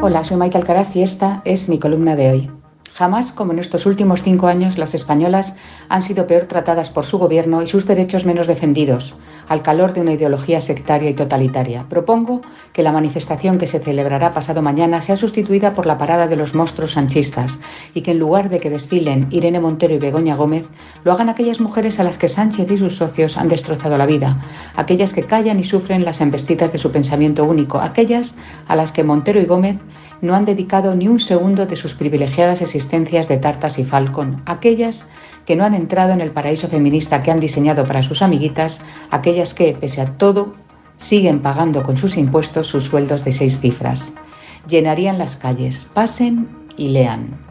Hola, soy Maite Alcaraz y esta es mi columna de hoy. Jamás, como en estos últimos cinco años, las españolas han sido peor tratadas por su gobierno y sus derechos menos defendidos, al calor de una ideología sectaria y totalitaria. Propongo que la manifestación que se celebrará pasado mañana sea sustituida por la parada de los monstruos sanchistas y que en lugar de que desfilen Irene Montero y Begoña Gómez, lo hagan aquellas mujeres a las que Sánchez y sus socios han destrozado la vida, aquellas que callan y sufren las embestidas de su pensamiento único, aquellas a las que Montero y Gómez no han dedicado ni un segundo de sus privilegiadas existencias de Tartas y Falcon, aquellas que no han entrado en el paraíso feminista que han diseñado para sus amiguitas, aquellas que, pese a todo, siguen pagando con sus impuestos sus sueldos de seis cifras. Llenarían las calles, pasen y lean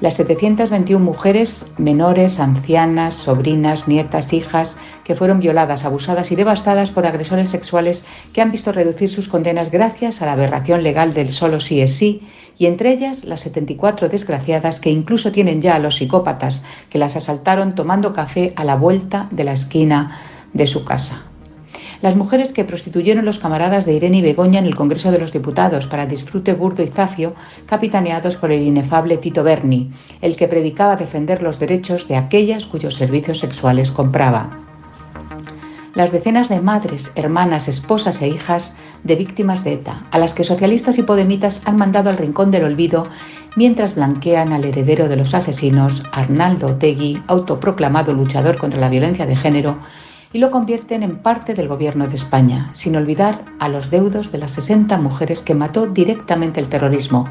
las 721 mujeres menores, ancianas, sobrinas, nietas, hijas, que fueron violadas, abusadas y devastadas por agresores sexuales que han visto reducir sus condenas gracias a la aberración legal del solo sí es sí, y entre ellas las 74 desgraciadas que incluso tienen ya a los psicópatas que las asaltaron tomando café a la vuelta de la esquina de su casa las mujeres que prostituyeron los camaradas de Irene y Begoña en el Congreso de los Diputados para disfrute burdo y zafio, capitaneados por el inefable Tito Berni, el que predicaba defender los derechos de aquellas cuyos servicios sexuales compraba. Las decenas de madres, hermanas, esposas e hijas de víctimas de ETA, a las que socialistas y podemitas han mandado al rincón del olvido mientras blanquean al heredero de los asesinos, Arnaldo Otegui, autoproclamado luchador contra la violencia de género, y lo convierten en parte del gobierno de España, sin olvidar a los deudos de las 60 mujeres que mató directamente el terrorismo.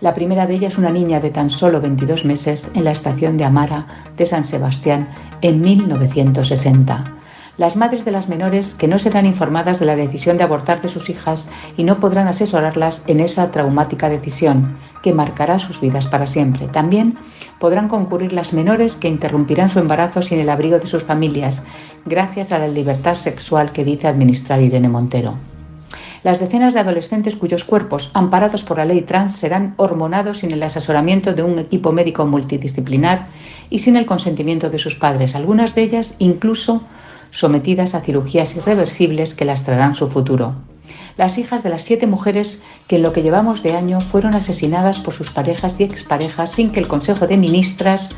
La primera de ellas, una niña de tan solo 22 meses, en la estación de Amara de San Sebastián en 1960 las madres de las menores que no serán informadas de la decisión de abortar de sus hijas y no podrán asesorarlas en esa traumática decisión que marcará sus vidas para siempre. También podrán concurrir las menores que interrumpirán su embarazo sin el abrigo de sus familias, gracias a la libertad sexual que dice administrar Irene Montero. Las decenas de adolescentes cuyos cuerpos, amparados por la ley trans, serán hormonados sin el asesoramiento de un equipo médico multidisciplinar y sin el consentimiento de sus padres, algunas de ellas incluso sometidas a cirugías irreversibles que lastrarán su futuro. Las hijas de las siete mujeres que en lo que llevamos de año fueron asesinadas por sus parejas y exparejas sin que el Consejo de Ministras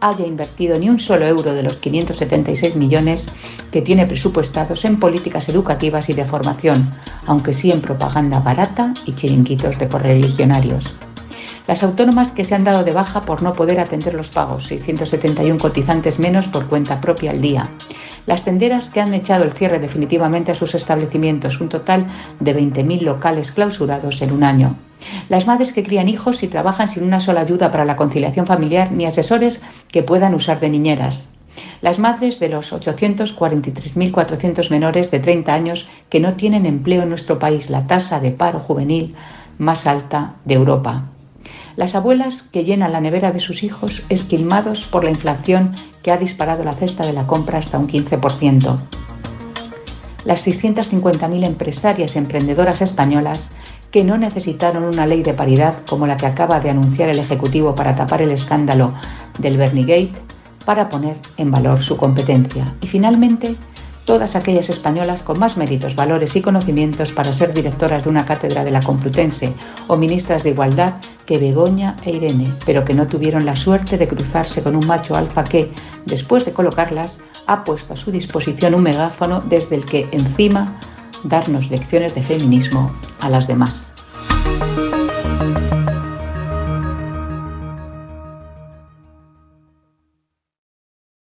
haya invertido ni un solo euro de los 576 millones que tiene presupuestados en políticas educativas y de formación, aunque sí en propaganda barata y chiringuitos de correligionarios. Las autónomas que se han dado de baja por no poder atender los pagos, 671 cotizantes menos por cuenta propia al día las tenderas que han echado el cierre definitivamente a sus establecimientos, un total de 20.000 locales clausurados en un año. Las madres que crían hijos y trabajan sin una sola ayuda para la conciliación familiar ni asesores que puedan usar de niñeras. Las madres de los 843.400 menores de 30 años que no tienen empleo en nuestro país, la tasa de paro juvenil más alta de Europa las abuelas que llenan la nevera de sus hijos esquilmados por la inflación que ha disparado la cesta de la compra hasta un 15%. Las 650.000 empresarias emprendedoras españolas que no necesitaron una ley de paridad como la que acaba de anunciar el Ejecutivo para tapar el escándalo del Bernigate para poner en valor su competencia. Y finalmente, todas aquellas españolas con más méritos, valores y conocimientos para ser directoras de una cátedra de la Complutense o ministras de Igualdad que Begoña e Irene, pero que no tuvieron la suerte de cruzarse con un macho alfa que, después de colocarlas, ha puesto a su disposición un megáfono desde el que, encima, darnos lecciones de feminismo a las demás.